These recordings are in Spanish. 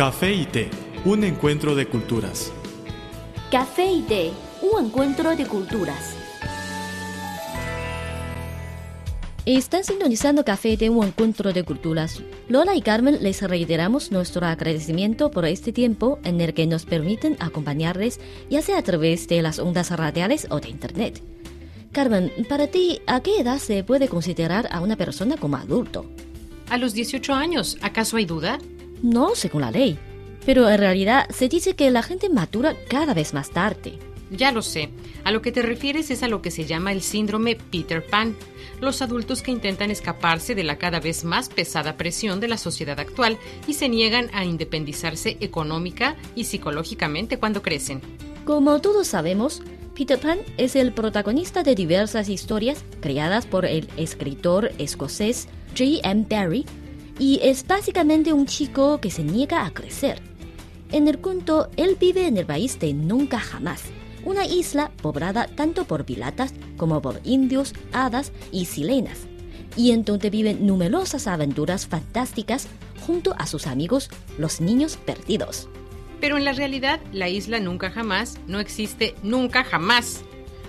Café y té, un encuentro de culturas. Café y té, un encuentro de culturas. Están sintonizando Café de un encuentro de culturas. Lola y Carmen les reiteramos nuestro agradecimiento por este tiempo en el que nos permiten acompañarles, ya sea a través de las ondas radiales o de Internet. Carmen, para ti, ¿a qué edad se puede considerar a una persona como adulto? A los 18 años, ¿acaso hay duda? No, según la ley. Pero en realidad se dice que la gente matura cada vez más tarde. Ya lo sé. A lo que te refieres es a lo que se llama el síndrome Peter Pan, los adultos que intentan escaparse de la cada vez más pesada presión de la sociedad actual y se niegan a independizarse económica y psicológicamente cuando crecen. Como todos sabemos, Peter Pan es el protagonista de diversas historias creadas por el escritor escocés J. M. Barrie y es básicamente un chico que se niega a crecer. En el cuento, él vive en el país de Nunca Jamás, una isla poblada tanto por piratas como por indios, hadas y sirenas, y en donde viven numerosas aventuras fantásticas junto a sus amigos, los niños perdidos. Pero en la realidad, la isla Nunca Jamás no existe nunca jamás.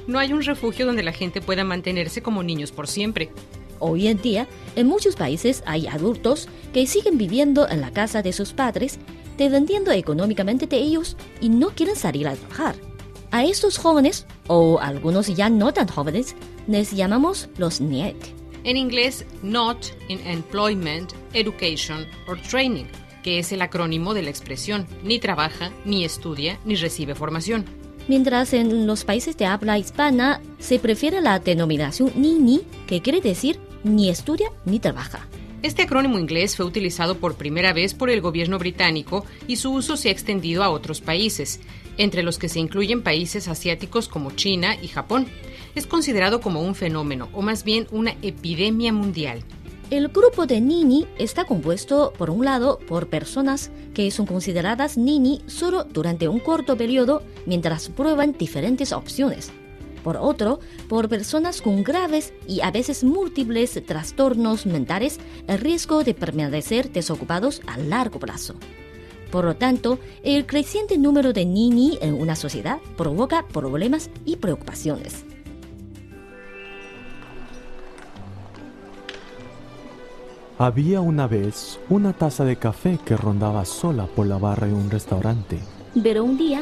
No hay un refugio donde la gente pueda mantenerse como niños por siempre. Hoy en día, en muchos países hay adultos que siguen viviendo en la casa de sus padres, dependiendo económicamente de ellos y no quieren salir a trabajar. A estos jóvenes, o algunos ya no tan jóvenes, les llamamos los NIET. En inglés, Not in Employment, Education or Training, que es el acrónimo de la expresión ni trabaja, ni estudia, ni recibe formación. Mientras en los países de habla hispana se prefiere la denominación NINI, que quiere decir ni estudia ni trabaja. Este acrónimo inglés fue utilizado por primera vez por el gobierno británico y su uso se ha extendido a otros países, entre los que se incluyen países asiáticos como China y Japón. Es considerado como un fenómeno, o más bien una epidemia mundial. El grupo de Nini está compuesto, por un lado, por personas que son consideradas Nini solo durante un corto periodo mientras prueban diferentes opciones. Por otro, por personas con graves y a veces múltiples trastornos mentales, el riesgo de permanecer desocupados a largo plazo. Por lo tanto, el creciente número de Nini en una sociedad provoca problemas y preocupaciones. Había una vez una taza de café que rondaba sola por la barra de un restaurante. Pero un día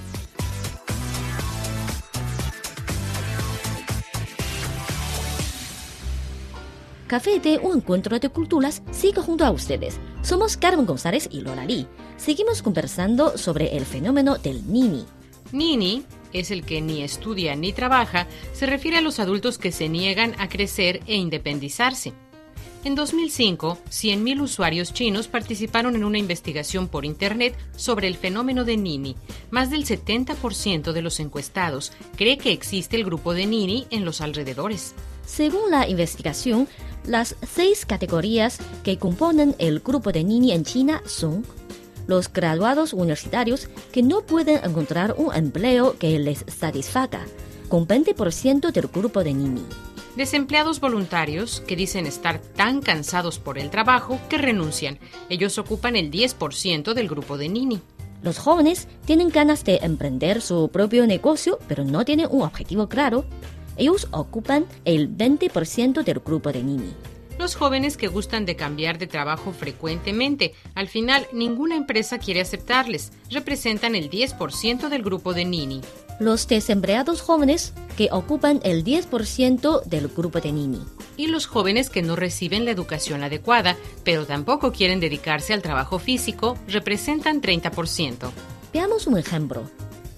Café de un encuentro de culturas sigue junto a ustedes. Somos Carmen González y Lola Lee. Seguimos conversando sobre el fenómeno del Nini. Nini es el que ni estudia ni trabaja, se refiere a los adultos que se niegan a crecer e independizarse. En 2005, 100.000 usuarios chinos participaron en una investigación por Internet sobre el fenómeno de Nini. Más del 70% de los encuestados cree que existe el grupo de Nini en los alrededores. Según la investigación, las seis categorías que componen el grupo de Nini en China son los graduados universitarios que no pueden encontrar un empleo que les satisfaga, con 20% del grupo de Nini. Desempleados voluntarios que dicen estar tan cansados por el trabajo que renuncian. Ellos ocupan el 10% del grupo de Nini. Los jóvenes tienen ganas de emprender su propio negocio, pero no tienen un objetivo claro. Ellos ocupan el 20% del grupo de Nini. Los jóvenes que gustan de cambiar de trabajo frecuentemente, al final ninguna empresa quiere aceptarles, representan el 10% del grupo de Nini. Los desempleados jóvenes que ocupan el 10% del grupo de Nini. Y los jóvenes que no reciben la educación adecuada, pero tampoco quieren dedicarse al trabajo físico, representan 30%. Veamos un ejemplo.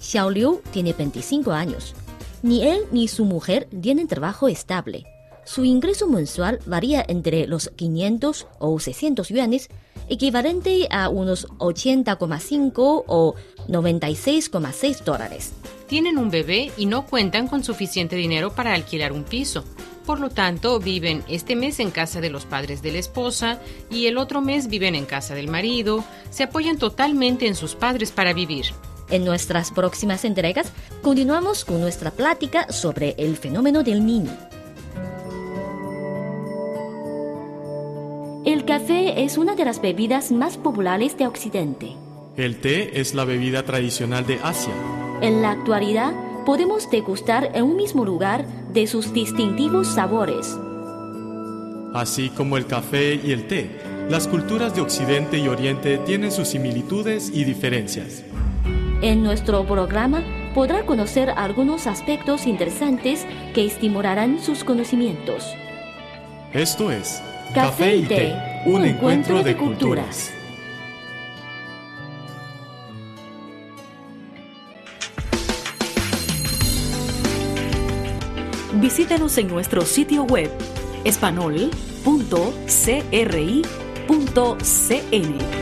Xiao Liu tiene 25 años. Ni él ni su mujer tienen trabajo estable. Su ingreso mensual varía entre los 500 o 600 yuanes, equivalente a unos 80,5 o 96,6 dólares. Tienen un bebé y no cuentan con suficiente dinero para alquilar un piso. Por lo tanto, viven este mes en casa de los padres de la esposa y el otro mes viven en casa del marido. Se apoyan totalmente en sus padres para vivir. En nuestras próximas entregas continuamos con nuestra plática sobre el fenómeno del Nini. El café es una de las bebidas más populares de Occidente. El té es la bebida tradicional de Asia. En la actualidad, podemos degustar en un mismo lugar de sus distintivos sabores. Así como el café y el té, las culturas de Occidente y Oriente tienen sus similitudes y diferencias. En nuestro programa podrá conocer algunos aspectos interesantes que estimularán sus conocimientos. Esto es Café y Té, un encuentro de culturas. Visítenos en nuestro sitio web espanol.cri.cn.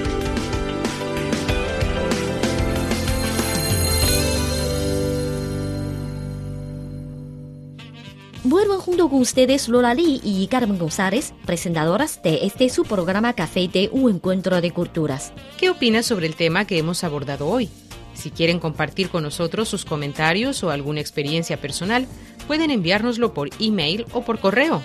Junto con ustedes Lola Lee y Carmen González, presentadoras de este su programa Café de Un Encuentro de Culturas. ¿Qué opinas sobre el tema que hemos abordado hoy? Si quieren compartir con nosotros sus comentarios o alguna experiencia personal, pueden enviárnoslo por email o por correo.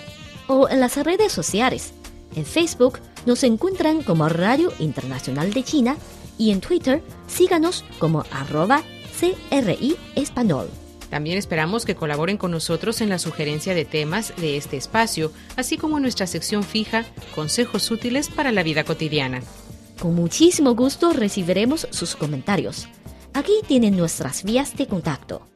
O en las redes sociales. En Facebook nos encuentran como Radio Internacional de China y en Twitter síganos como arroba CRI Español. También esperamos que colaboren con nosotros en la sugerencia de temas de este espacio, así como en nuestra sección fija Consejos útiles para la vida cotidiana. Con muchísimo gusto recibiremos sus comentarios. Aquí tienen nuestras vías de contacto.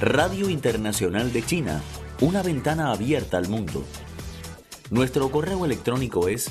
Radio Internacional de China, una ventana abierta al mundo. Nuestro correo electrónico es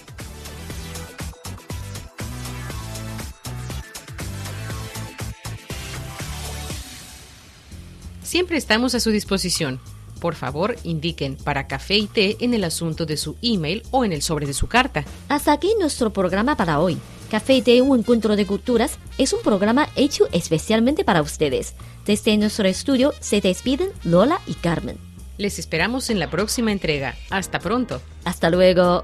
Siempre estamos a su disposición. Por favor, indiquen para café y té en el asunto de su email o en el sobre de su carta. Hasta aquí nuestro programa para hoy. Café y Té, un encuentro de culturas, es un programa hecho especialmente para ustedes. Desde nuestro estudio se despiden Lola y Carmen. Les esperamos en la próxima entrega. Hasta pronto. Hasta luego.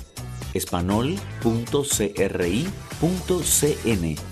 espanol.cri.cn